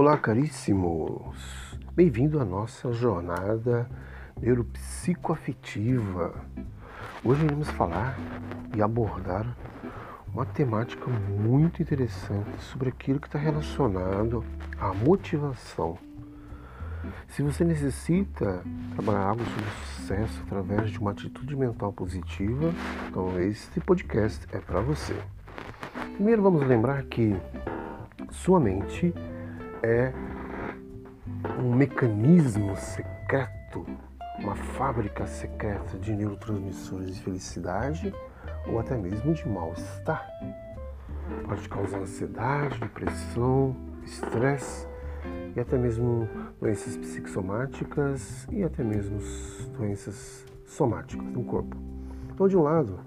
Olá, caríssimos! Bem-vindo à nossa jornada neuropsicoafetiva. Hoje iremos falar e abordar uma temática muito interessante sobre aquilo que está relacionado à motivação. Se você necessita trabalhar algo sobre sucesso através de uma atitude mental positiva, então este podcast é para você. Primeiro vamos lembrar que sua mente é um mecanismo secreto, uma fábrica secreta de neurotransmissores de felicidade ou até mesmo de mal-estar. Pode causar ansiedade, depressão, estresse e até mesmo doenças psicossomáticas e até mesmo doenças somáticas no corpo. Então, de um lado,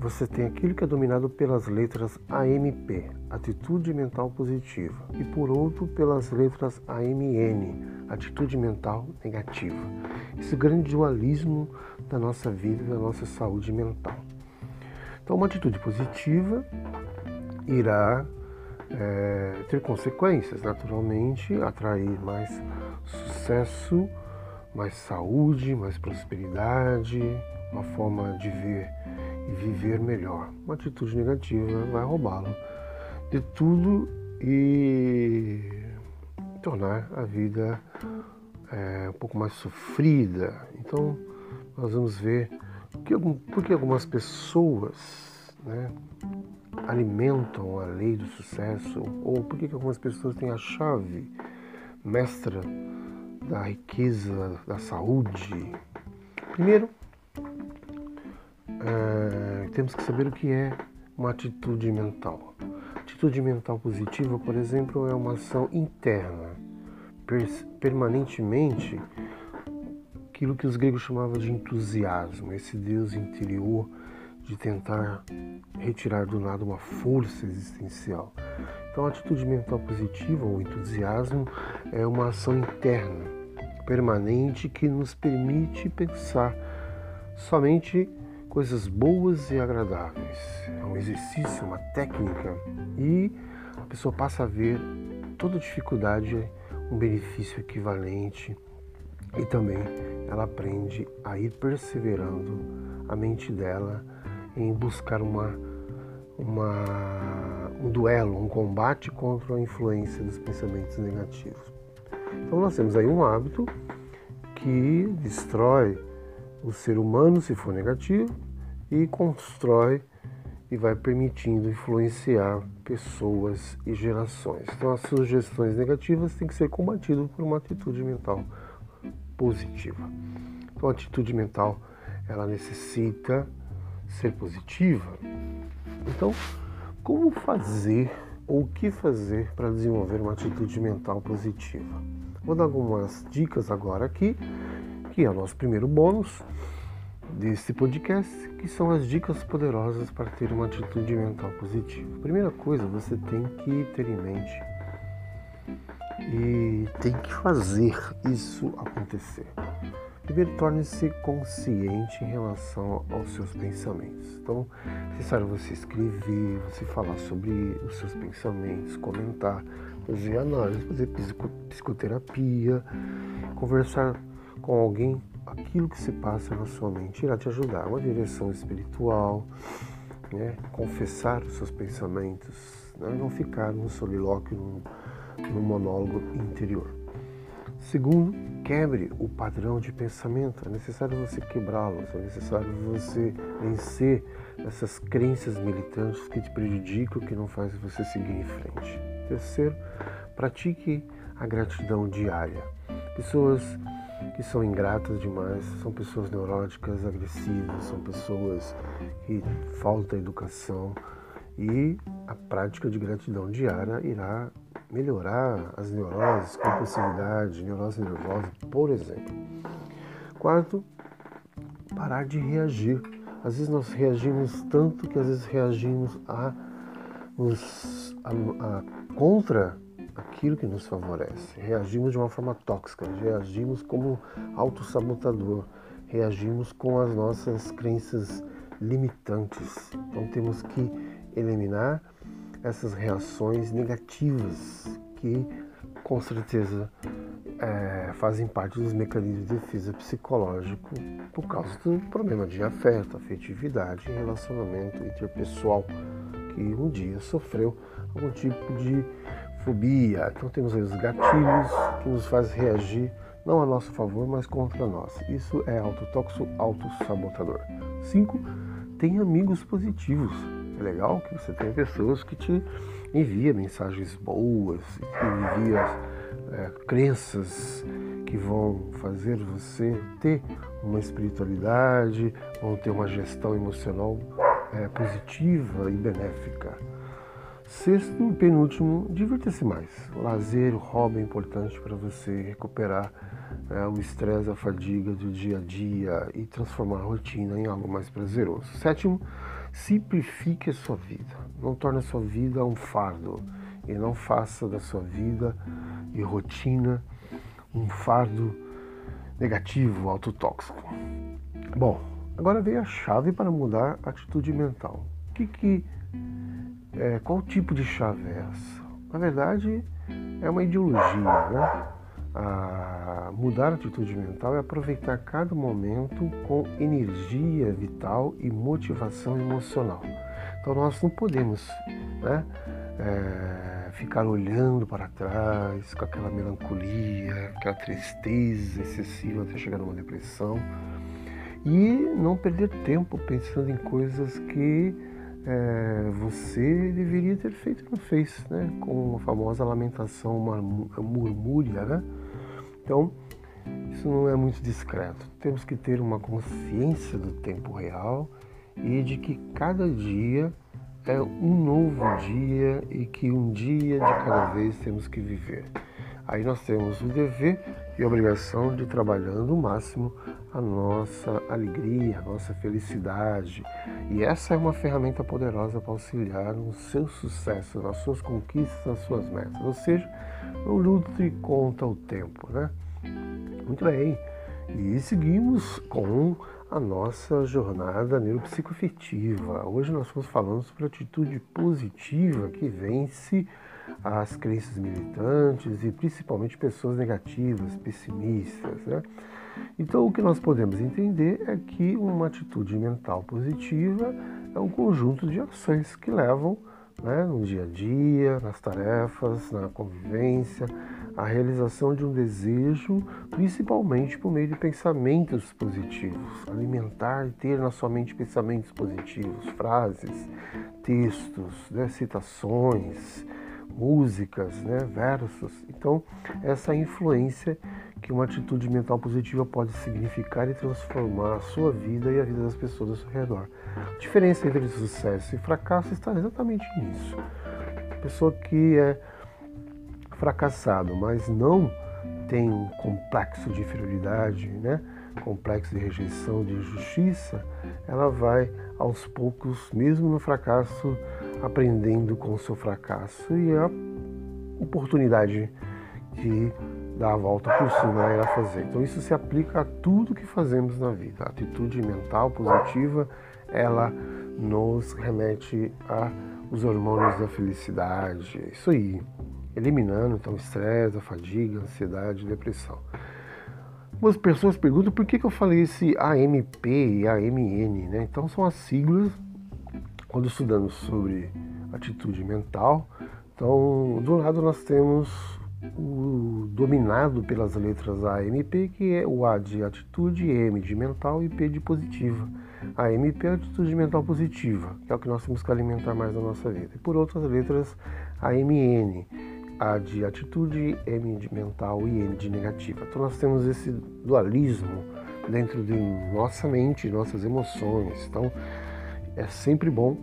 você tem aquilo que é dominado pelas letras AMP, atitude mental positiva, e por outro pelas letras AMN, atitude mental negativa. Esse grande dualismo da nossa vida da nossa saúde mental. Então, uma atitude positiva irá é, ter consequências, naturalmente, atrair mais sucesso, mais saúde, mais prosperidade, uma forma de ver viver melhor. Uma atitude negativa vai roubá-lo de tudo e tornar a vida é, um pouco mais sofrida. Então, nós vamos ver que, por que algumas pessoas né, alimentam a lei do sucesso, ou por que algumas pessoas têm a chave mestra da riqueza, da saúde. Primeiro, é, temos que saber o que é uma atitude mental. Atitude mental positiva, por exemplo, é uma ação interna, permanentemente, aquilo que os gregos chamavam de entusiasmo, esse Deus interior de tentar retirar do nada uma força existencial. Então, a atitude mental positiva ou entusiasmo é uma ação interna, permanente, que nos permite pensar somente coisas boas e agradáveis. É um exercício, uma técnica e a pessoa passa a ver toda dificuldade um benefício equivalente e também ela aprende a ir perseverando a mente dela em buscar uma, uma, um duelo, um combate contra a influência dos pensamentos negativos. Então nós temos aí um hábito que destrói o ser humano, se for negativo, e constrói e vai permitindo influenciar pessoas e gerações. Então, as sugestões negativas têm que ser combatidas por uma atitude mental positiva. Então, a atitude mental ela necessita ser positiva. Então, como fazer ou o que fazer para desenvolver uma atitude mental positiva? Vou dar algumas dicas agora aqui que é o nosso primeiro bônus desse podcast, que são as dicas poderosas para ter uma atitude mental positiva. Primeira coisa, você tem que ter em mente e tem que fazer isso acontecer. Primeiro, torne-se consciente em relação aos seus pensamentos. Então, é necessário você escrever, você falar sobre os seus pensamentos, comentar, fazer análise, fazer psicoterapia, conversar com alguém aquilo que se passa na sua mente irá te ajudar. Uma direção espiritual, né? confessar os seus pensamentos, né? não ficar no solilóquio, no, no monólogo interior. Segundo, quebre o padrão de pensamento. É necessário você quebrá-los, é necessário você vencer essas crenças militantes que te prejudicam, que não fazem você seguir em frente. Terceiro, pratique a gratidão diária. Pessoas que são ingratas demais, são pessoas neuróticas, agressivas, são pessoas que falta educação e a prática de gratidão diária irá melhorar as neuroses, compulsividade, neurose nervosa, por exemplo. Quarto, parar de reagir. Às vezes nós reagimos tanto que às vezes reagimos a, a, a contra aquilo que nos favorece. Reagimos de uma forma tóxica, reagimos como autossabotador, reagimos com as nossas crenças limitantes. Então temos que eliminar essas reações negativas que com certeza é, fazem parte dos mecanismos de defesa psicológico por causa do problema de afeto, afetividade relacionamento interpessoal que um dia sofreu algum tipo de fobia. Então temos os gatilhos que nos faz reagir não a nosso favor, mas contra nós. Isso é autotóxico, autossabotador. 5. Tem amigos positivos. É legal que você tenha pessoas que te enviam mensagens boas, enviam é, crenças que vão fazer você ter uma espiritualidade, vão ter uma gestão emocional é, positiva e benéfica. Sexto e penúltimo, divirta-se mais. O lazer, o hobby é importante para você recuperar é, o estresse, a fadiga do dia a dia e transformar a rotina em algo mais prazeroso. Sétimo, simplifique a sua vida. Não torne a sua vida um fardo e não faça da sua vida e rotina um fardo negativo, autotóxico. Bom, agora veio a chave para mudar a atitude mental. O que, que é, qual tipo de chave é essa? Na verdade, é uma ideologia, né? A mudar a atitude mental é aproveitar cada momento com energia vital e motivação emocional. Então nós não podemos né, é, ficar olhando para trás com aquela melancolia, aquela tristeza excessiva até chegar numa depressão e não perder tempo pensando em coisas que é, você deveria ter feito e não fez, né? com a famosa lamentação murmúria. Né? Então, isso não é muito discreto. Temos que ter uma consciência do tempo real e de que cada dia é um novo dia e que um dia de cada vez temos que viver. Aí nós temos o dever e a obrigação de trabalhando o máximo a nossa alegria, a nossa felicidade. E essa é uma ferramenta poderosa para auxiliar no seu sucesso, nas suas conquistas, nas suas metas. Ou seja, não lute contra o tempo, né? Muito bem. E seguimos com a nossa jornada neuropsicoafetiva. Hoje nós estamos falando sobre a atitude positiva que vence as crenças militantes e principalmente pessoas negativas, pessimistas. Né? Então, o que nós podemos entender é que uma atitude mental positiva é um conjunto de ações que levam né, no dia a dia, nas tarefas, na convivência, a realização de um desejo, principalmente por meio de pensamentos positivos. Alimentar e ter na sua mente pensamentos positivos, frases, textos, né, citações, músicas, né, versos. Então, essa influência que uma atitude mental positiva pode significar e transformar a sua vida e a vida das pessoas ao seu redor. A diferença entre sucesso e fracasso está exatamente nisso. Pessoa que é fracassado, mas não tem um complexo de inferioridade, né? complexo de rejeição, de injustiça, ela vai aos poucos, mesmo no fracasso, aprendendo com o seu fracasso e a oportunidade de dar a volta por cima irá fazer. Então isso se aplica a tudo que fazemos na vida. A atitude mental positiva, ela nos remete a os hormônios da felicidade. Isso aí, eliminando então o estresse, a fadiga, a ansiedade, a depressão. Algumas pessoas perguntam por que, que eu falei esse AMP e AMN, né? Então são as siglas quando estudamos sobre atitude mental. Então, do lado nós temos o dominado pelas letras A, M, P, que é o A de atitude, M de mental e P de positiva. A M, P é a atitude mental positiva, que é o que nós temos que alimentar mais na nossa vida. E por outras letras, a M, N, A de atitude, M de mental e N de negativa. Então nós temos esse dualismo dentro de nossa mente, nossas emoções. Então é sempre bom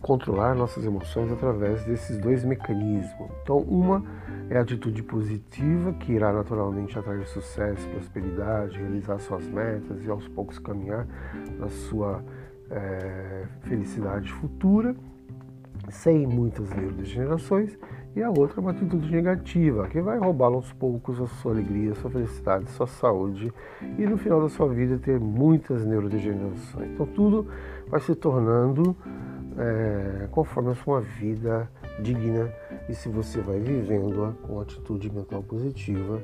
controlar nossas emoções através desses dois mecanismos. Então, uma é a atitude positiva, que irá naturalmente atrair sucesso, prosperidade, realizar suas metas e aos poucos caminhar na sua é, felicidade futura, sem muitas neurodegenerações. E a outra é uma atitude negativa, que vai roubar aos poucos a sua alegria, a sua felicidade, a sua saúde e no final da sua vida ter muitas neurodegenerações. Então tudo vai se tornando é, conforme a sua vida digna E se você vai vivendo-a com atitude mental positiva,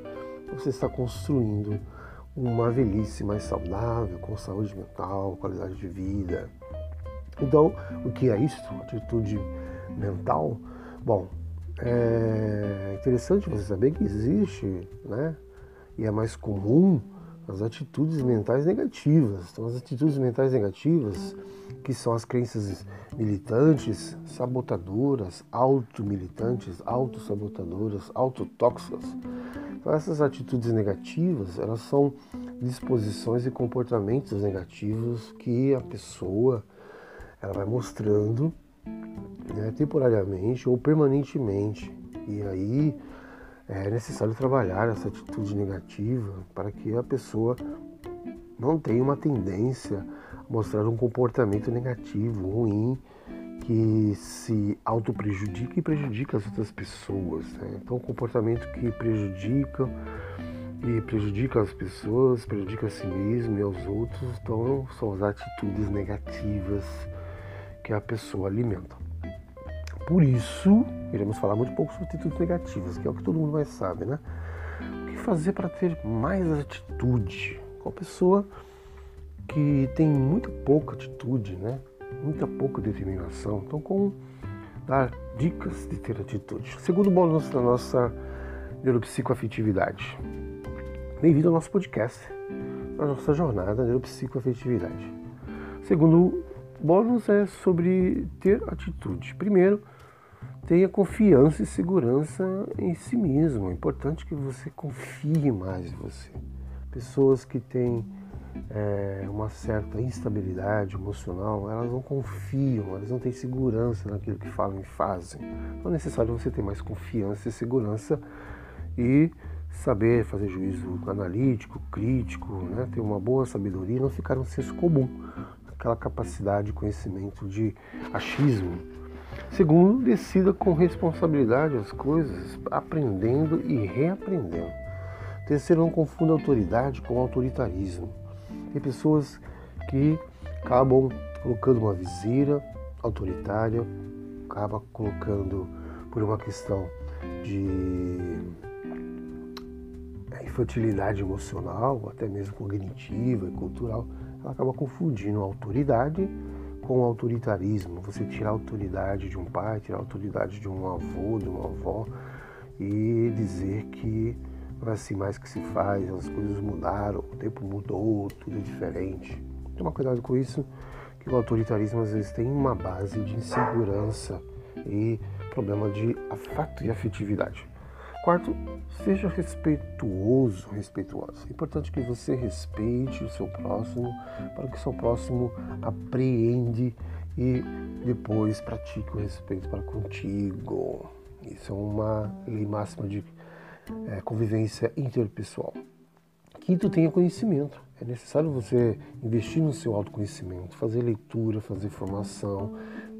você está construindo uma velhice mais saudável, com saúde mental, qualidade de vida. Então, o que é isso? Atitude mental? Bom, é interessante você saber que existe, né? E é mais comum as atitudes mentais negativas. Então, as atitudes mentais negativas, que são as crenças militantes, sabotadoras, auto-militantes, auto-sabotadoras, autotóxicas. Então, essas atitudes negativas, elas são disposições e comportamentos negativos que a pessoa ela vai mostrando né, temporariamente ou permanentemente. E aí é necessário trabalhar essa atitude negativa para que a pessoa não tenha uma tendência a mostrar um comportamento negativo, ruim, que se auto-prejudica e prejudica as outras pessoas. Né? Então, um comportamento que prejudica e prejudica as pessoas, prejudica a si mesmo e aos outros, então são as atitudes negativas que a pessoa alimenta. Por isso, iremos falar muito pouco sobre atitudes negativas, que é o que todo mundo mais sabe, né? O que fazer para ter mais atitude? Com a pessoa que tem muito pouca atitude, né? Muita pouca determinação. Então, como dar dicas de ter atitude? Segundo bônus da nossa neuropsicoafetividade. Bem-vindo ao nosso podcast, na nossa jornada neuropsicoafetividade. Segundo bônus é sobre ter atitude. Primeiro, tenha confiança e segurança em si mesmo. É importante que você confie mais em você. Pessoas que têm é, uma certa instabilidade emocional, elas não confiam, elas não têm segurança naquilo que falam e fazem. Então é necessário você ter mais confiança e segurança e saber fazer juízo analítico, crítico, né? ter uma boa sabedoria não ficar um senso comum, aquela capacidade de conhecimento de achismo Segundo, decida com responsabilidade as coisas, aprendendo e reaprendendo. Terceiro, não confunda autoridade com autoritarismo. Tem pessoas que acabam colocando uma viseira autoritária, acaba colocando por uma questão de infantilidade emocional, até mesmo cognitiva e cultural, ela acaba confundindo autoridade com autoritarismo, você tirar a autoridade de um pai, tirar a autoridade de um avô, de uma avó e dizer que não é assim mais que se faz, as coisas mudaram, o tempo mudou, tudo é diferente. Toma cuidado com isso, que o autoritarismo às vezes tem uma base de insegurança e problema de afeto e afetividade. Quarto, seja respeituoso, respeituosa. É importante que você respeite o seu próximo para que o seu próximo apreende e depois pratique o respeito para contigo. Isso é uma lei máxima de é, convivência interpessoal. Quinto, tenha conhecimento. É necessário você investir no seu autoconhecimento, fazer leitura, fazer formação,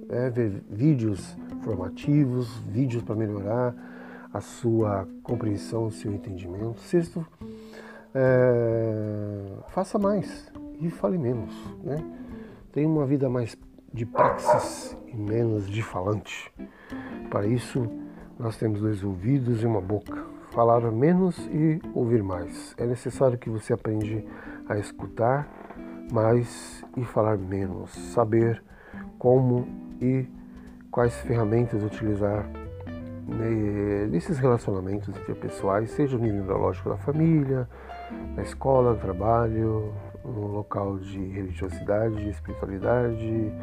é, ver vídeos formativos, vídeos para melhorar a sua compreensão, o seu entendimento. Sexto, é, faça mais e fale menos. Né? Tenha uma vida mais de praxis e menos de falante. Para isso, nós temos dois ouvidos e uma boca. Falar menos e ouvir mais. É necessário que você aprenda a escutar mais e falar menos. Saber como e quais ferramentas utilizar nesses relacionamentos interpessoais, seja no nível neurológico da família, na escola, no trabalho, no local de religiosidade, de espiritualidade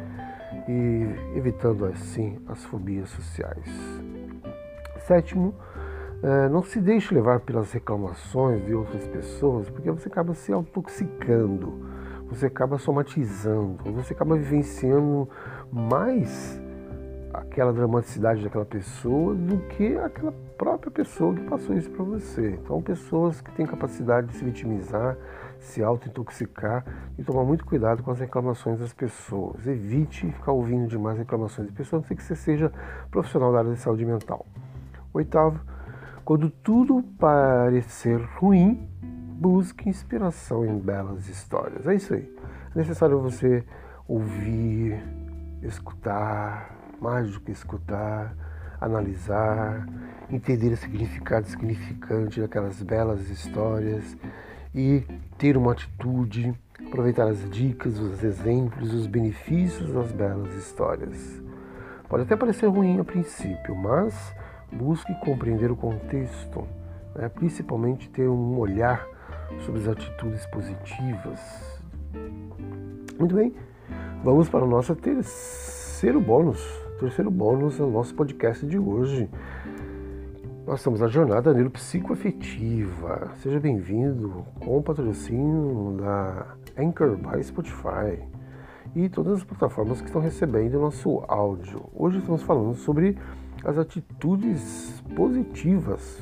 e evitando assim as fobias sociais. Sétimo, é, não se deixe levar pelas reclamações de outras pessoas, porque você acaba se intoxicando, você acaba somatizando, você acaba vivenciando mais aquela dramaticidade daquela pessoa do que aquela própria pessoa que passou isso para você. Então, pessoas que têm capacidade de se vitimizar, se auto-intoxicar e tomar muito cuidado com as reclamações das pessoas. Evite ficar ouvindo demais reclamações de pessoas, a não ser que você seja profissional da área de saúde mental. Oitavo, quando tudo parecer ruim, busque inspiração em belas histórias. É isso aí. É necessário você ouvir, escutar, mais do que escutar, analisar, entender o significado significante daquelas belas histórias e ter uma atitude, aproveitar as dicas, os exemplos, os benefícios das belas histórias. Pode até parecer ruim a princípio, mas busque compreender o contexto, né? principalmente ter um olhar sobre as atitudes positivas. Muito bem, vamos para o nosso terceiro bônus. Terceiro bônus do nosso podcast de hoje. Nós estamos na jornada neuropsicoafetiva. Seja bem-vindo com o patrocínio da Anchor by Spotify e todas as plataformas que estão recebendo o nosso áudio. Hoje estamos falando sobre as atitudes positivas.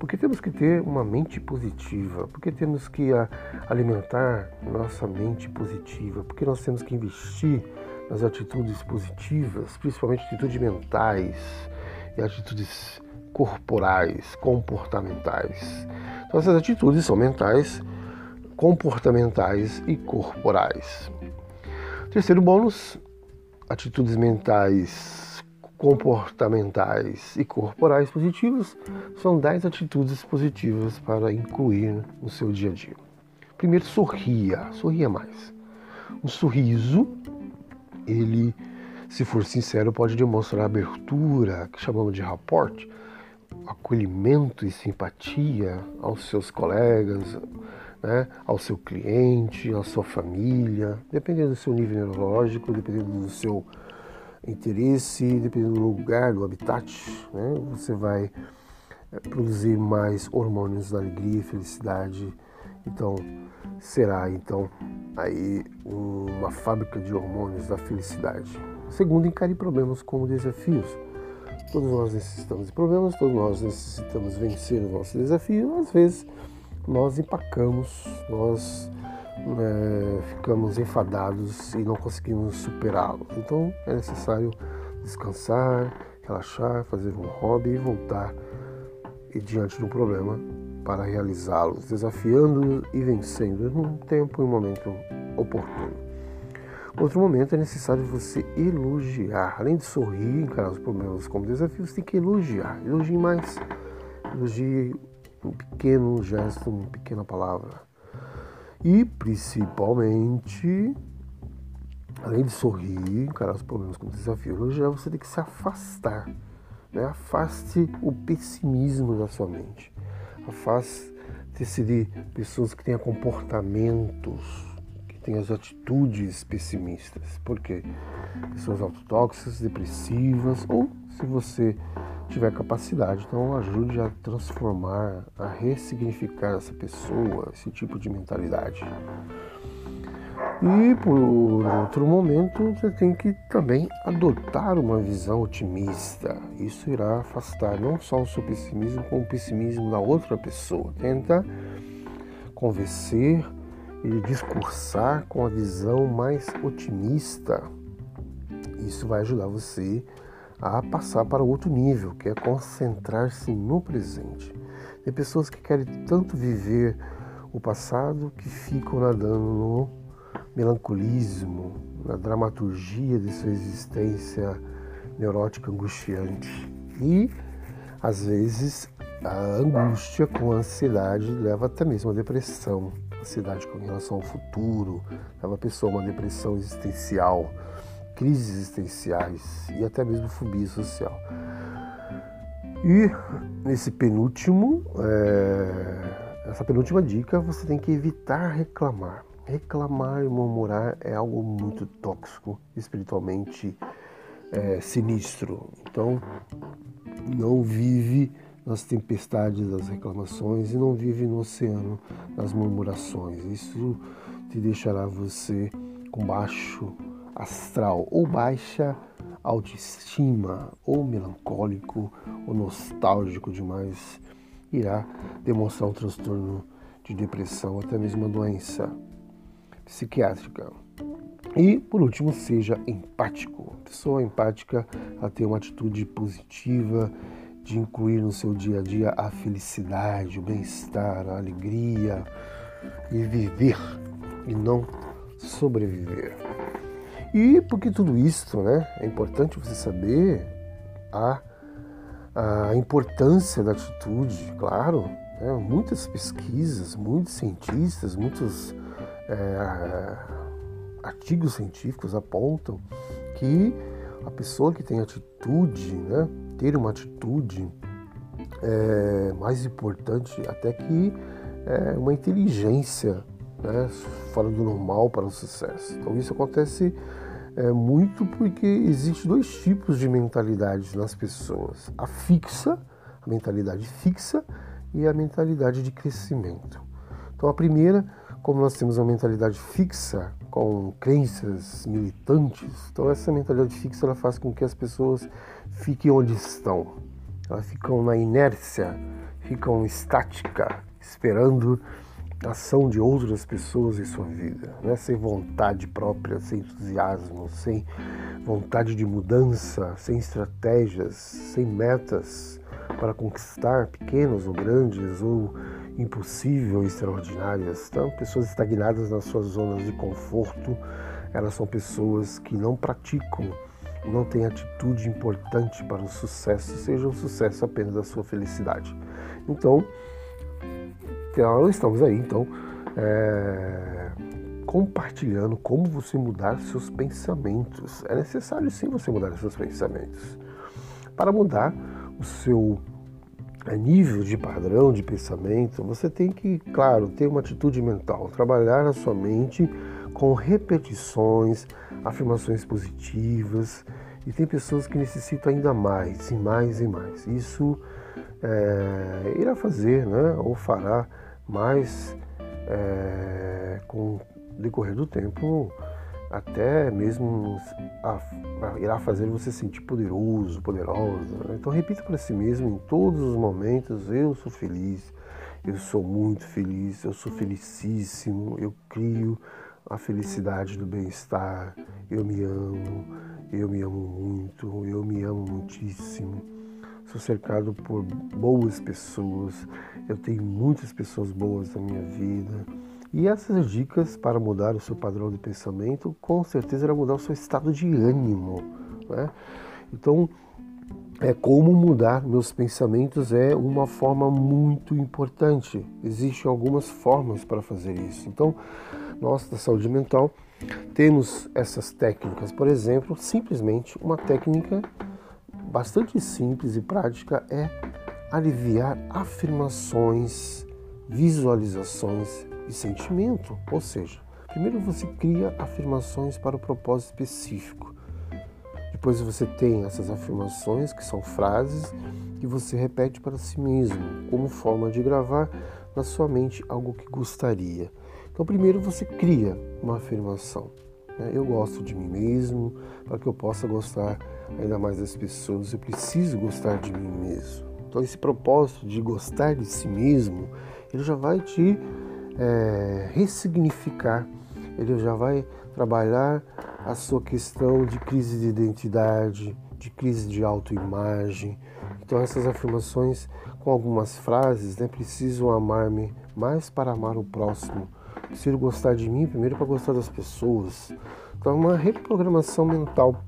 Porque temos que ter uma mente positiva, porque temos que alimentar nossa mente positiva, porque nós temos que investir nas atitudes positivas, principalmente atitudes mentais e atitudes corporais, comportamentais. Então, essas atitudes são mentais, comportamentais e corporais. Terceiro bônus: atitudes mentais, comportamentais e corporais positivas são 10 atitudes positivas para incluir no seu dia a dia. Primeiro, sorria, sorria mais. Um sorriso, ele, se for sincero, pode demonstrar abertura, que chamamos de rapport, acolhimento e simpatia aos seus colegas, né, ao seu cliente, à sua família, dependendo do seu nível neurológico, dependendo do seu interesse, dependendo do lugar, do habitat, né, você vai eh, produzir mais hormônios da alegria e felicidade. Então, será então aí uma fábrica de hormônios da felicidade. Segundo, encare problemas como desafios Todos nós necessitamos de problemas, todos nós necessitamos vencer o nosso desafio. Às vezes nós empacamos, nós é, ficamos enfadados e não conseguimos superá-lo. Então é necessário descansar, relaxar, fazer um hobby e voltar e diante um problema para realizá-lo, desafiando e vencendo num tempo e um momento oportuno. Outro momento é necessário você elogiar. Além de sorrir, encarar os problemas como desafios, tem que elogiar. Elogie mais. Elogie um pequeno gesto, uma pequena palavra. E principalmente, além de sorrir, encarar os problemas como desafio, elogiar, você tem que se afastar. Né? Afaste o pessimismo da sua mente. Afaste-se de pessoas que tenham comportamentos tem as atitudes pessimistas. Por quê? Pessoas autotóxicas, depressivas, ou se você tiver capacidade, então ajude a transformar, a ressignificar essa pessoa, esse tipo de mentalidade. E por outro momento, você tem que também adotar uma visão otimista. Isso irá afastar não só o seu pessimismo, como o pessimismo da outra pessoa. Tenta convencer e discursar com a visão mais otimista. Isso vai ajudar você a passar para outro nível, que é concentrar-se no presente. Tem pessoas que querem tanto viver o passado que ficam nadando no melancolismo, na dramaturgia de sua existência neurótica angustiante. E às vezes a angústia com a ansiedade leva até mesmo à depressão ansiedade com relação ao futuro, leva a pessoa a uma depressão existencial, crises existenciais e até mesmo fobia social. E nesse penúltimo, é, essa penúltima dica, você tem que evitar reclamar. Reclamar e murmurar é algo muito tóxico, espiritualmente é, sinistro. Então, não vive nas tempestades das reclamações e não vive no oceano das murmurações. Isso te deixará você com baixo astral ou baixa autoestima, ou melancólico, ou nostálgico demais, irá demonstrar um transtorno de depressão, até mesmo uma doença psiquiátrica. E, por último, seja empático. A pessoa empática ela tem uma atitude positiva de incluir no seu dia a dia a felicidade, o bem-estar, a alegria e viver e não sobreviver. E porque tudo isso, né, é importante você saber a a importância da atitude, claro, né? muitas pesquisas, muitos cientistas, muitos é, artigos científicos apontam que a pessoa que tem atitude, né, ter uma atitude é mais importante até que é, uma inteligência né, fora do normal para o sucesso. Então isso acontece é, muito porque existe dois tipos de mentalidades nas pessoas: a fixa, a mentalidade fixa e a mentalidade de crescimento. Então a primeira, como nós temos uma mentalidade fixa com crenças militantes, então essa mentalidade fixa ela faz com que as pessoas fiquem onde estão. Elas ficam na inércia, ficam estática, esperando a ação de outras pessoas em sua vida, né? sem vontade própria, sem entusiasmo, sem vontade de mudança, sem estratégias, sem metas para conquistar, pequenas ou grandes, ou impossível extraordinárias. Então, pessoas estagnadas nas suas zonas de conforto, elas são pessoas que não praticam, não têm atitude importante para o sucesso, seja o sucesso apenas da sua felicidade. Então, então estamos aí, então, é, compartilhando como você mudar seus pensamentos. É necessário sim você mudar seus pensamentos. Para mudar o seu a nível de padrão de pensamento, você tem que, claro, ter uma atitude mental, trabalhar na sua mente com repetições, afirmações positivas. E tem pessoas que necessitam ainda mais, e mais e mais. Isso é, irá fazer, né, ou fará mais é, com o decorrer do tempo até mesmo irá fazer você sentir poderoso, poderosa. Né? Então repita para si mesmo em todos os momentos: eu sou feliz, eu sou muito feliz, eu sou felicíssimo, eu crio a felicidade do bem-estar, eu me amo, eu me amo muito, eu me amo muitíssimo. Sou cercado por boas pessoas, eu tenho muitas pessoas boas na minha vida e essas dicas para mudar o seu padrão de pensamento, com certeza irá mudar o seu estado de ânimo. Né? Então, é como mudar meus pensamentos é uma forma muito importante. Existem algumas formas para fazer isso. Então, nós da saúde mental temos essas técnicas. Por exemplo, simplesmente uma técnica bastante simples e prática é aliviar afirmações, visualizações e sentimento. Ou seja, primeiro você cria afirmações para o propósito específico. Depois você tem essas afirmações, que são frases, que você repete para si mesmo, como forma de gravar na sua mente algo que gostaria. Então, primeiro você cria uma afirmação. Né? Eu gosto de mim mesmo, para que eu possa gostar ainda mais das pessoas, eu preciso gostar de mim mesmo. Então, esse propósito de gostar de si mesmo, ele já vai te é, ressignificar, ele já vai trabalhar a sua questão de crise de identidade, de crise de autoimagem. Então essas afirmações com algumas frases, né, preciso amar-me mais para amar o próximo. Preciso gostar de mim primeiro para gostar das pessoas. Então é uma reprogramação mental.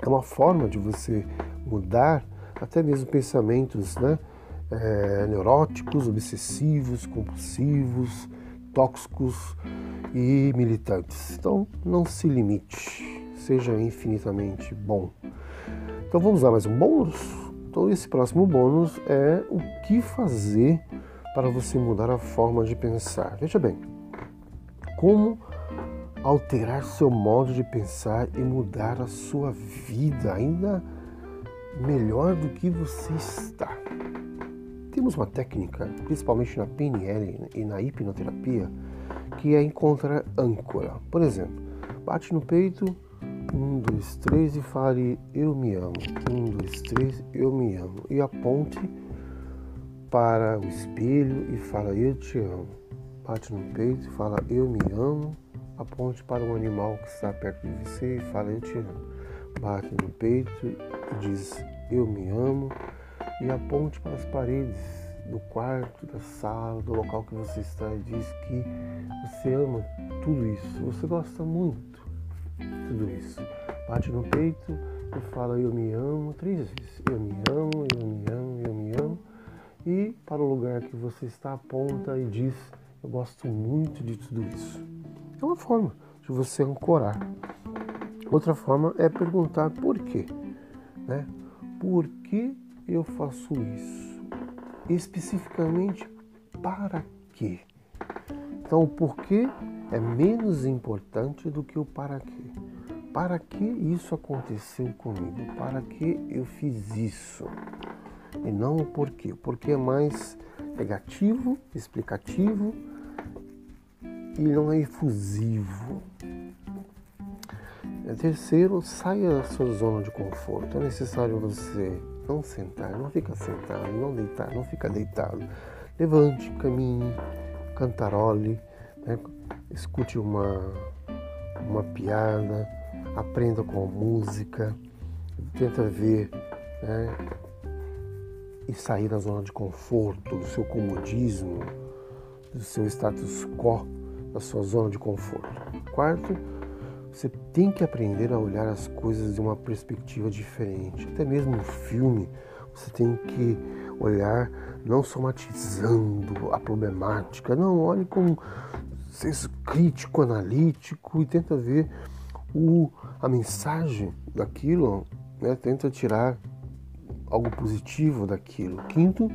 É uma forma de você mudar até mesmo pensamentos, né? É, neuróticos, obsessivos, compulsivos, tóxicos e militantes. Então, não se limite, seja infinitamente bom. Então, vamos lá mais um bônus? Então, esse próximo bônus é o que fazer para você mudar a forma de pensar. Veja bem, como alterar seu modo de pensar e mudar a sua vida ainda melhor do que você está. Temos uma técnica, principalmente na PNL e na hipnoterapia, que é encontrar âncora. Por exemplo, bate no peito, um, dois, três e fale eu me amo. Um, dois, três, eu me amo. E aponte para o espelho e fala eu te amo. Bate no peito e fala eu me amo. Aponte para um animal que está perto de você e fala eu te amo. Bate no peito e diz eu me amo e aponte para as paredes do quarto, da sala, do local que você está e diz que você ama tudo isso, você gosta muito de tudo isso. Bate no peito e fala eu me amo três vezes. Eu me amo, eu me amo, eu me amo. E para o lugar que você está, aponta e diz eu gosto muito de tudo isso. É uma forma de você ancorar. Outra forma é perguntar por quê. Né? Por que eu faço isso? Especificamente para quê? Então, o porquê é menos importante do que o para quê. Para que isso aconteceu comigo? Para que eu fiz isso? E não o porquê. O porquê é mais negativo, explicativo e não é efusivo. Terceiro, saia da sua zona de conforto. É necessário você não sentar, não fica sentado, não deitar, não fica deitado. Levante, caminhe, cantarole, né? escute uma, uma piada, aprenda com a música, tenta ver né? e sair da zona de conforto, do seu comodismo, do seu status quo, da sua zona de conforto. Quarto, você tem que aprender a olhar as coisas de uma perspectiva diferente. Até mesmo no filme, você tem que olhar não somatizando a problemática, não, olhe com senso crítico, analítico e tenta ver o, a mensagem daquilo, né? tenta tirar algo positivo daquilo. Quinto,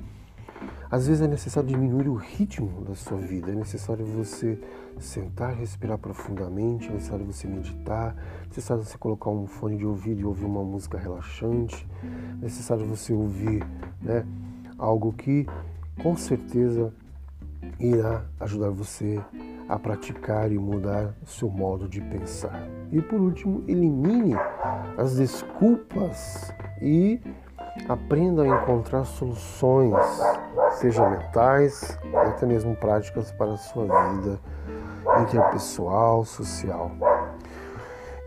às vezes é necessário diminuir o ritmo da sua vida, é necessário você sentar, respirar profundamente, é necessário você meditar, é necessário você colocar um fone de ouvido e ouvir uma música relaxante, é necessário você ouvir né, algo que com certeza irá ajudar você a praticar e mudar seu modo de pensar. E por último, elimine as desculpas e aprenda a encontrar soluções, seja mentais, até mesmo práticas para a sua vida interpessoal, social.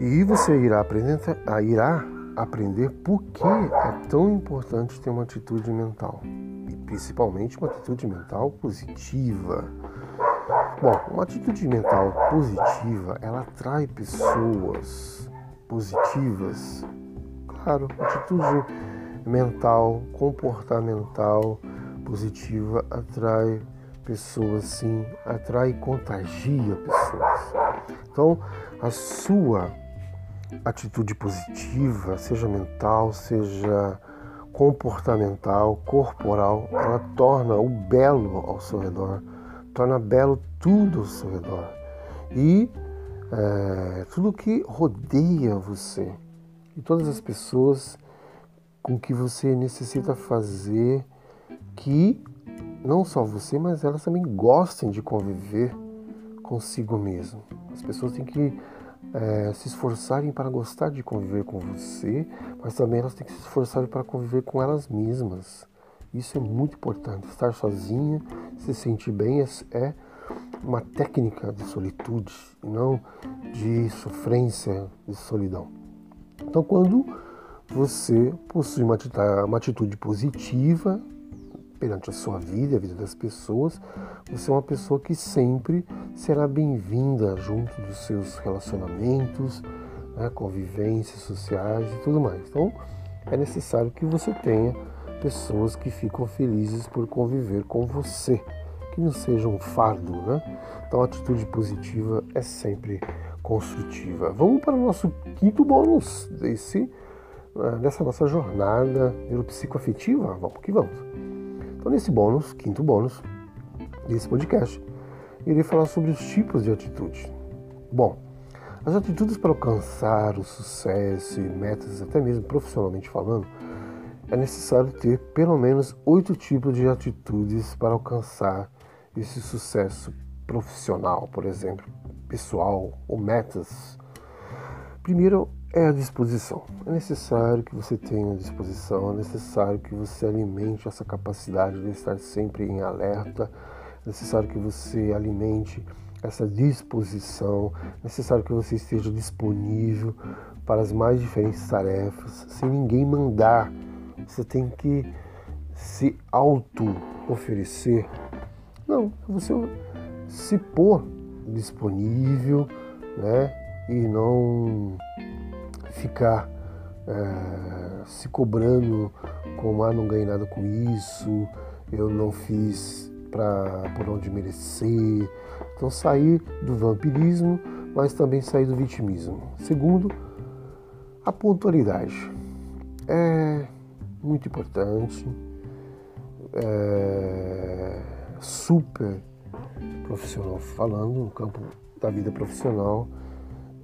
E você irá aprender, irá aprender por que é tão importante ter uma atitude mental, e principalmente uma atitude mental positiva. Bom, uma atitude mental positiva, ela atrai pessoas positivas. Claro, atitude mental, comportamental positiva atrai pessoas sim, atrai e contagia pessoas. Então, a sua atitude positiva, seja mental, seja comportamental, corporal, ela torna o belo ao seu redor, torna belo tudo ao seu redor. E é, tudo que rodeia você. E todas as pessoas com que você necessita fazer que não só você, mas elas também gostem de conviver consigo mesmo. As pessoas têm que é, se esforçarem para gostar de conviver com você, mas também elas têm que se esforçarem para conviver com elas mesmas. Isso é muito importante. Estar sozinha, se sentir bem é, é uma técnica de solitude, não de sofrência, de solidão. Então, quando você possui uma atitude positiva perante a sua vida a vida das pessoas, você é uma pessoa que sempre será bem-vinda junto dos seus relacionamentos, né, convivências sociais e tudo mais. Então, é necessário que você tenha pessoas que ficam felizes por conviver com você, que não seja um fardo, né? Então, a atitude positiva é sempre construtiva. Vamos para o nosso quinto bônus desse nessa nossa jornada neuropsicoafetiva. Vamos que vamos. Então, nesse bônus, quinto bônus desse podcast, irei falar sobre os tipos de atitude. Bom, as atitudes para alcançar o sucesso e metas, até mesmo profissionalmente falando, é necessário ter pelo menos oito tipos de atitudes para alcançar esse sucesso profissional, por exemplo, pessoal ou metas. Primeiro é a disposição. É necessário que você tenha disposição, é necessário que você alimente essa capacidade de estar sempre em alerta, é necessário que você alimente essa disposição, é necessário que você esteja disponível para as mais diferentes tarefas, sem ninguém mandar. Você tem que se auto-oferecer. Não, você se pôr disponível, né? E não ficar é, se cobrando como ah, não ganhei nada com isso, eu não fiz para por onde merecer. Então sair do vampirismo, mas também sair do vitimismo. Segundo, a pontualidade. É muito importante, é super profissional falando, no campo da vida profissional,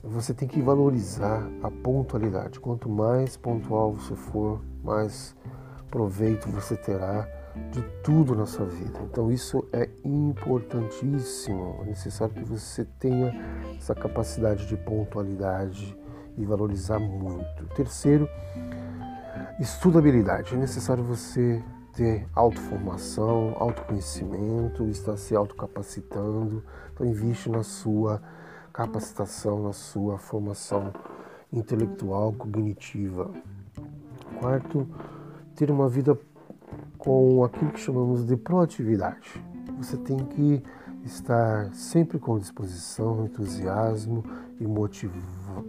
você tem que valorizar a pontualidade. Quanto mais pontual você for, mais proveito você terá de tudo na sua vida. Então isso é importantíssimo. É necessário que você tenha essa capacidade de pontualidade e valorizar muito. Terceiro, estudabilidade. É necessário você ter autoformação, autoconhecimento, estar se autocapacitando. Então investe na sua capacitação, na sua formação intelectual, cognitiva. Quarto, ter uma vida com aquilo que chamamos de proatividade. Você tem que estar sempre com disposição, entusiasmo e, motiva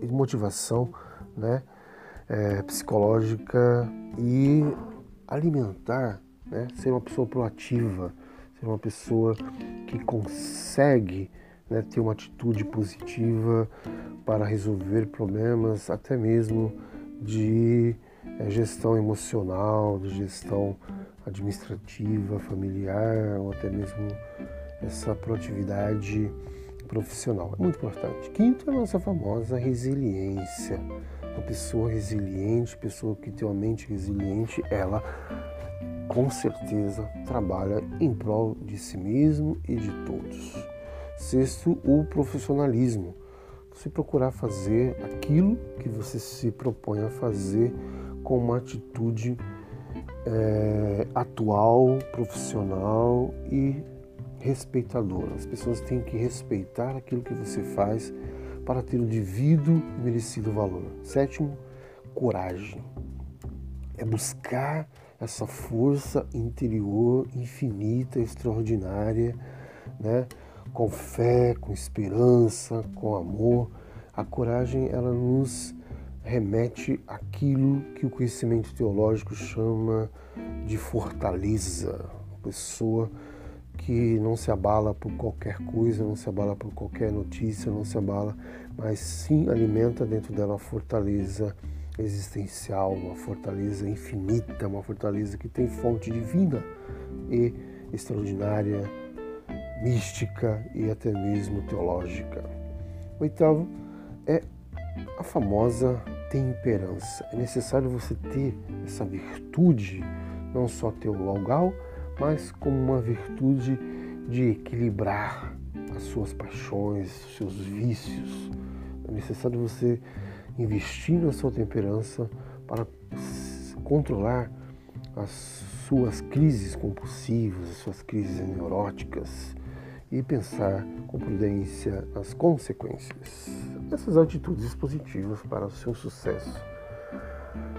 e motivação né, é, psicológica e alimentar, né, ser uma pessoa proativa, ser uma pessoa que consegue né, ter uma atitude positiva para resolver problemas, até mesmo de é, gestão emocional, de gestão administrativa, familiar, ou até mesmo essa proatividade profissional. É muito importante. Quinto é a nossa famosa resiliência. Uma pessoa resiliente, pessoa que tem uma mente resiliente, ela com certeza trabalha em prol de si mesmo e de todos. Sexto, o profissionalismo. Você procurar fazer aquilo que você se propõe a fazer com uma atitude é, atual, profissional e respeitadora. As pessoas têm que respeitar aquilo que você faz para ter o devido e merecido valor. Sétimo, coragem. É buscar essa força interior infinita, extraordinária, né? Com fé, com esperança, com amor. A coragem ela nos remete àquilo que o conhecimento teológico chama de fortaleza, uma pessoa que não se abala por qualquer coisa, não se abala por qualquer notícia, não se abala, mas sim alimenta dentro dela uma fortaleza existencial, uma fortaleza infinita, uma fortaleza que tem fonte divina e extraordinária mística e até mesmo teológica. Oitavo é a famosa temperança. É necessário você ter essa virtude, não só teologal, mas como uma virtude de equilibrar as suas paixões, os seus vícios. É necessário você investir na sua temperança para controlar as suas crises compulsivas, as suas crises neuróticas, e pensar com prudência nas consequências. Essas atitudes positivas para o seu sucesso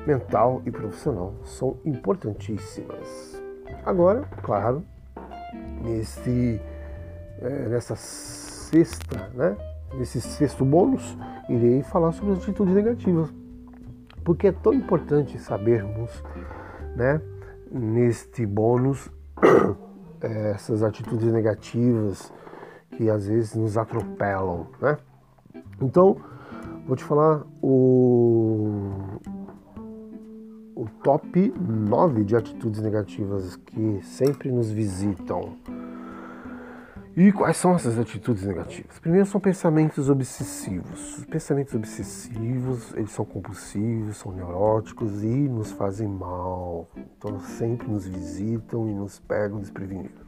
mental e profissional são importantíssimas. Agora, claro, nesse, é, nessa sexta, né, nesse sexto bônus, irei falar sobre as atitudes negativas, porque é tão importante sabermos, né, neste bônus essas atitudes negativas que às vezes nos atropelam, né? Então, vou te falar o, o top 9 de atitudes negativas que sempre nos visitam. E quais são essas atitudes negativas? Primeiro são pensamentos obsessivos. Os pensamentos obsessivos, eles são compulsivos, são neuróticos e nos fazem mal. Então sempre nos visitam e nos pegam desprevenidos.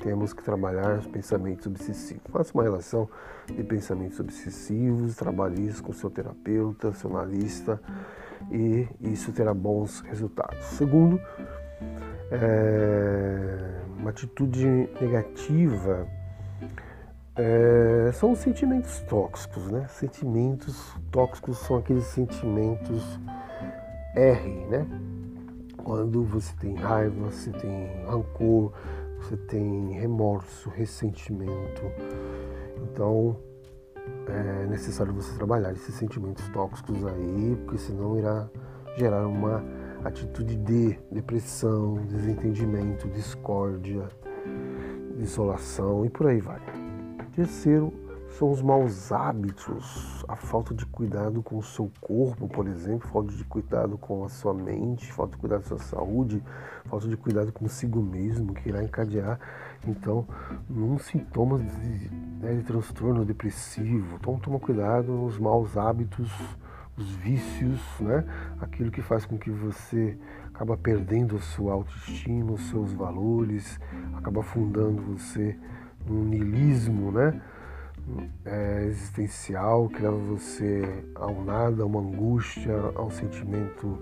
Temos que trabalhar os pensamentos obsessivos. Faça uma relação de pensamentos obsessivos, trabalhe isso com seu terapeuta, seu analista e isso terá bons resultados. Segundo, é, uma atitude negativa é, são os sentimentos tóxicos, né? Sentimentos tóxicos são aqueles sentimentos R, né? Quando você tem raiva, você tem rancor, você tem remorso, ressentimento. Então é necessário você trabalhar esses sentimentos tóxicos aí, porque senão irá gerar uma atitude de depressão, desentendimento, discórdia, desolação e por aí vai. Terceiro, são os maus hábitos, a falta de cuidado com o seu corpo, por exemplo, falta de cuidado com a sua mente, falta de cuidado com a sua saúde, falta de cuidado consigo mesmo, que irá encadear, então, num sintoma de, né, de transtorno depressivo. Então, toma cuidado, os maus hábitos, os vícios, né? aquilo que faz com que você acaba perdendo a sua autoestima, os seus valores, acaba afundando você num niilismo, né? É, existencial que leva você ao nada, a uma angústia, a um sentimento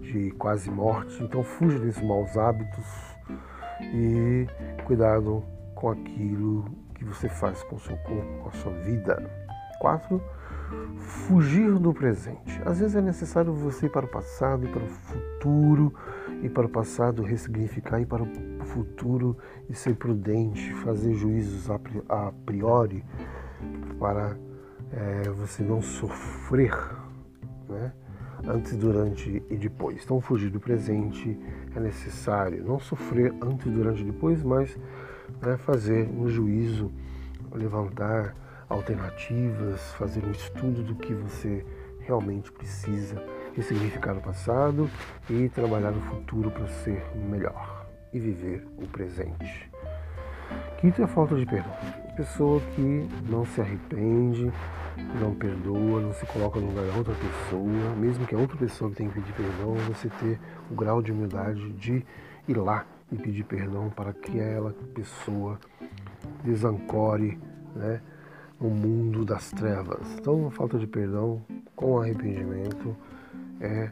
de quase morte. Então fuja desses maus hábitos e cuidado com aquilo que você faz com o seu corpo, com a sua vida. Quatro, fugir do presente. Às vezes é necessário você ir para o passado, ir para o futuro, ir para o passado ressignificar, ir para o futuro e ser prudente, fazer juízos a priori para é, você não sofrer, né? Antes, durante e depois. Então, fugir do presente é necessário. Não sofrer antes, durante e depois, mas né, fazer um juízo, levantar alternativas, fazer um estudo do que você realmente precisa ressignificar no passado e trabalhar no futuro para ser melhor e viver o presente. Quinto é a falta de perdão. Pessoa que não se arrepende, não perdoa, não se coloca no lugar da outra pessoa, mesmo que a outra pessoa que tem que pedir perdão, você ter o grau de humildade de ir lá e pedir perdão para que aquela pessoa desancore, né? No mundo das trevas. Então, a falta de perdão com arrependimento é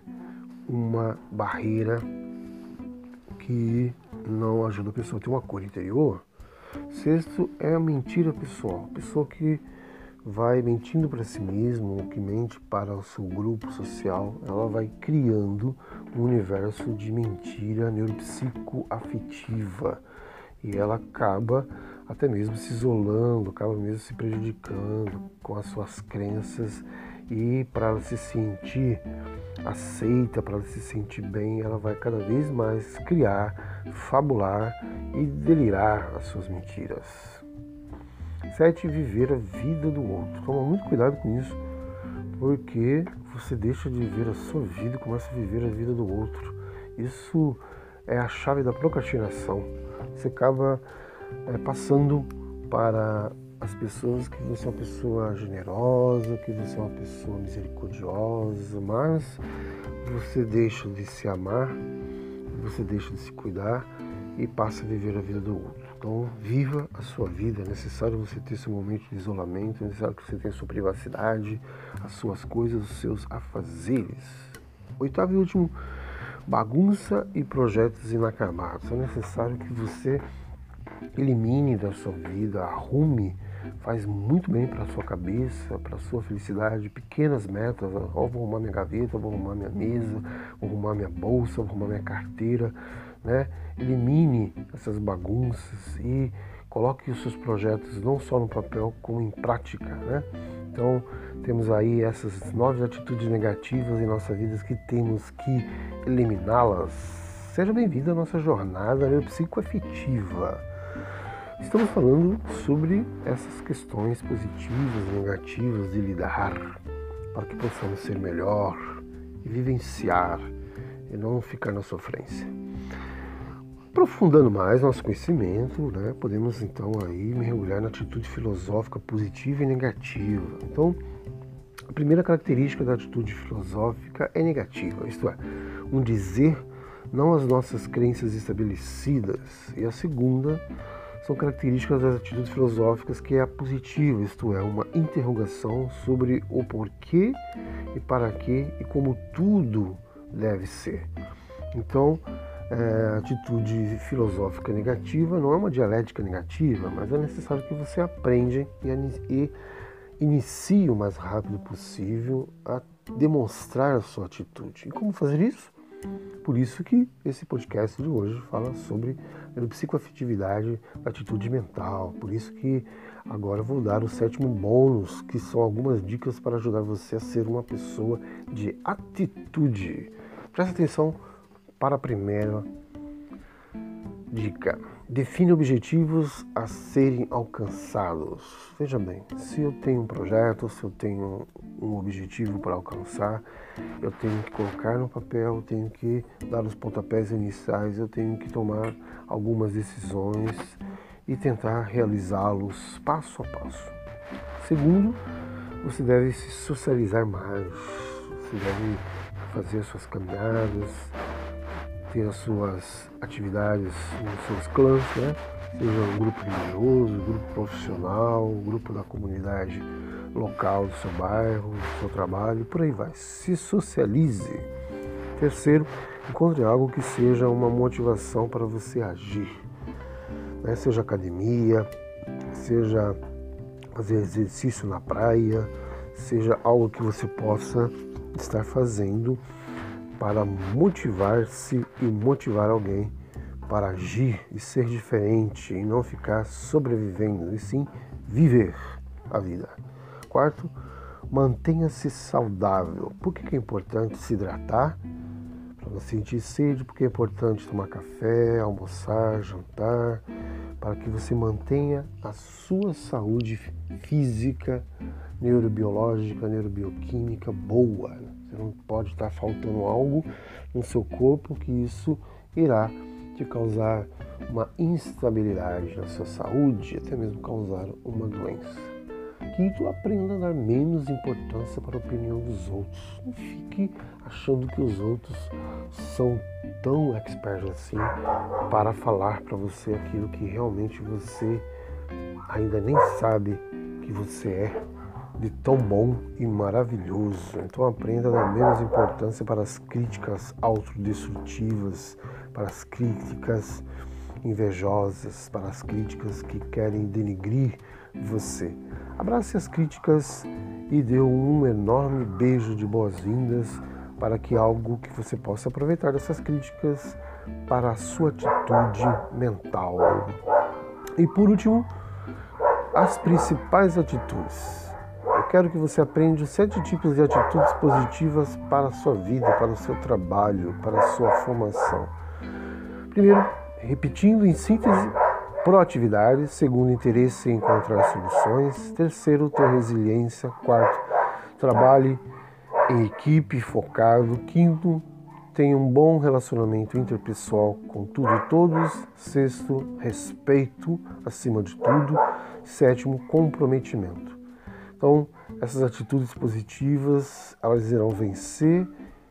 uma barreira que não ajuda a pessoa a ter uma cor interior. Sexto é a mentira pessoal. Pessoa que vai mentindo para si mesmo, que mente para o seu grupo social, ela vai criando um universo de mentira neuropsicoafetiva e ela acaba até mesmo se isolando, acaba mesmo se prejudicando com as suas crenças e para ela se sentir aceita, para ela se sentir bem, ela vai cada vez mais criar, fabular e delirar as suas mentiras. Sete, viver a vida do outro. Toma muito cuidado com isso, porque você deixa de viver a sua vida e começa a viver a vida do outro. Isso é a chave da procrastinação. Você acaba é, passando para as pessoas que você é uma pessoa generosa, que você é uma pessoa misericordiosa, mas você deixa de se amar, você deixa de se cuidar e passa a viver a vida do outro. Então, viva a sua vida. É necessário você ter seu momento de isolamento, é necessário que você tenha sua privacidade, as suas coisas, os seus afazeres. Oitavo e último, bagunça e projetos inacabados. É necessário que você elimine da sua vida, arrume, faz muito bem para sua cabeça, para sua felicidade, pequenas metas, vou arrumar minha gaveta, vou arrumar minha mesa, vou arrumar minha bolsa, vou arrumar minha carteira, né? Elimine essas bagunças e coloque os seus projetos não só no papel, como em prática, né? Então, temos aí essas nove atitudes negativas em nossa vida que temos que eliminá-las. Seja bem-vindo à nossa jornada psicoafetiva. Estamos falando sobre essas questões positivas e negativas de lidar para que possamos ser melhor e vivenciar e não ficar na sofrência. Aprofundando mais nosso conhecimento, né, podemos então aí mergulhar na atitude filosófica positiva e negativa. Então, a primeira característica da atitude filosófica é negativa, isto é, um dizer não às nossas crenças estabelecidas, e a segunda são características das atitudes filosóficas que é a positiva, isto é, uma interrogação sobre o porquê e para quê e como tudo deve ser. Então, é, a atitude filosófica negativa não é uma dialética negativa, mas é necessário que você aprenda e inicie o mais rápido possível a demonstrar a sua atitude. E como fazer isso? Por isso que esse podcast de hoje fala sobre a psicoafetividade da atitude mental. Por isso que agora vou dar o sétimo bônus, que são algumas dicas para ajudar você a ser uma pessoa de atitude. Presta atenção para a primeira dica. Define objetivos a serem alcançados. Veja bem, se eu tenho um projeto, se eu tenho um objetivo para alcançar, eu tenho que colocar no papel, eu tenho que dar os pontapés iniciais, eu tenho que tomar algumas decisões e tentar realizá-los passo a passo. Segundo, você deve se socializar mais, você deve fazer as suas caminhadas, ter as suas atividades nos seus clãs, né? seja um grupo religioso, um grupo profissional, um grupo da comunidade local do seu bairro, do seu trabalho, por aí vai. Se socialize. Terceiro, encontre algo que seja uma motivação para você agir. Né? Seja academia, seja fazer exercício na praia, seja algo que você possa estar fazendo para motivar-se e motivar alguém para agir e ser diferente e não ficar sobrevivendo, e sim viver a vida. Quarto, mantenha-se saudável. Por que é importante se hidratar? Para não sentir sede, porque é importante tomar café, almoçar, jantar, para que você mantenha a sua saúde física, neurobiológica, neurobioquímica boa. Você não pode estar faltando algo no seu corpo que isso irá te causar uma instabilidade na sua saúde, até mesmo causar uma doença. Quinto, aprenda a dar menos importância para a opinião dos outros. Não fique achando que os outros são tão experts assim para falar para você aquilo que realmente você ainda nem sabe que você é de tão bom e maravilhoso. Então aprenda a dar menos importância para as críticas autodestrutivas, para as críticas invejosas, para as críticas que querem denigrir você. Abrace as críticas e dê um enorme beijo de boas-vindas para que algo que você possa aproveitar dessas críticas para a sua atitude mental. E por último, as principais atitudes quero que você aprenda sete tipos de atitudes positivas para a sua vida, para o seu trabalho, para a sua formação. Primeiro, repetindo em síntese, proatividade. Segundo, interesse em encontrar soluções. Terceiro, ter resiliência. Quarto, trabalhe em equipe, focado. Quinto, tenha um bom relacionamento interpessoal com tudo e todos. Sexto, respeito acima de tudo. Sétimo, comprometimento. Então, essas atitudes positivas, elas irão vencer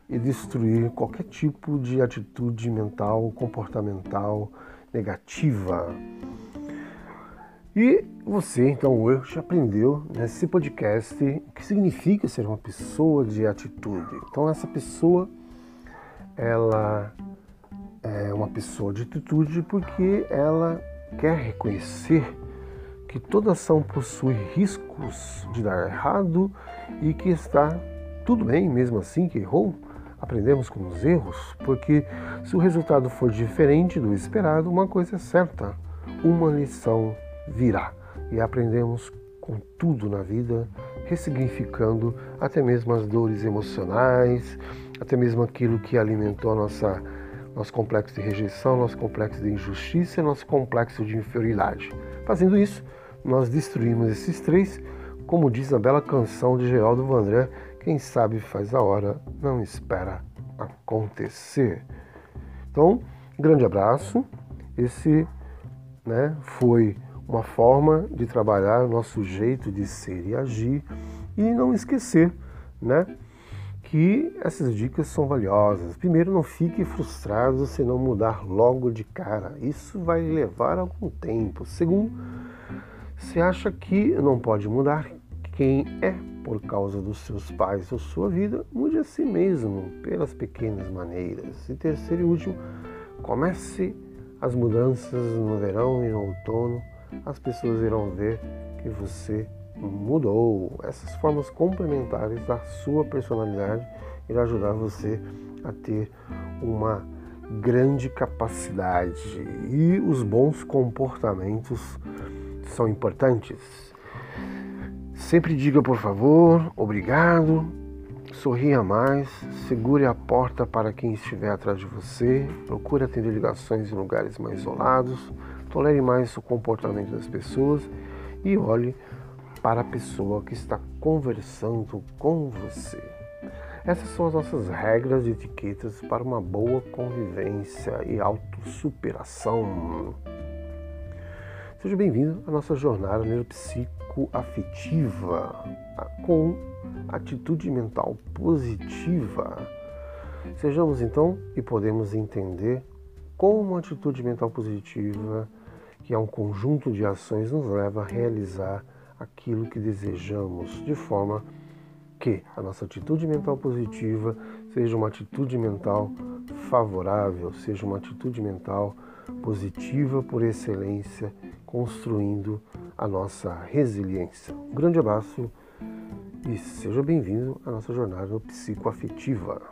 e destruir qualquer tipo de atitude mental, comportamental negativa. E você, então, hoje aprendeu nesse podcast o que significa ser uma pessoa de atitude. Então, essa pessoa, ela é uma pessoa de atitude porque ela quer reconhecer que toda ação possui riscos de dar errado e que está tudo bem mesmo assim que errou. Aprendemos com os erros, porque se o resultado for diferente do esperado, uma coisa é certa: uma lição virá. E aprendemos com tudo na vida, ressignificando até mesmo as dores emocionais, até mesmo aquilo que alimentou nossa nosso complexo de rejeição, nosso complexo de injustiça, nosso complexo de inferioridade. Fazendo isso, nós destruímos esses três, como diz a bela canção de Geraldo Vandré, quem sabe faz a hora, não espera acontecer. Então, grande abraço. Esse né, foi uma forma de trabalhar o nosso jeito de ser e agir e não esquecer, né? que essas dicas são valiosas. Primeiro, não fique frustrado se não mudar logo de cara. Isso vai levar algum tempo. Segundo, se acha que não pode mudar quem é por causa dos seus pais ou sua vida, mude a si mesmo pelas pequenas maneiras. E terceiro e último, comece as mudanças no verão e no outono. As pessoas irão ver que você mudou. Essas formas complementares da sua personalidade irão ajudar você a ter uma grande capacidade e os bons comportamentos são importantes. Sempre diga por favor, obrigado Sorria mais, segure a porta para quem estiver atrás de você, procure atender ligações em lugares mais isolados, tolere mais o comportamento das pessoas e olhe para a pessoa que está conversando com você. Essas são as nossas regras e etiquetas para uma boa convivência e autossuperação. Seja bem-vindo à nossa jornada neuropsicoafetiva com atitude mental positiva. Sejamos então e podemos entender como a atitude mental positiva, que é um conjunto de ações, nos leva a realizar aquilo que desejamos, de forma que a nossa atitude mental positiva seja uma atitude mental favorável, seja uma atitude mental positiva por excelência, construindo a nossa resiliência. Um grande abraço e seja bem-vindo à nossa jornada psicoafetiva.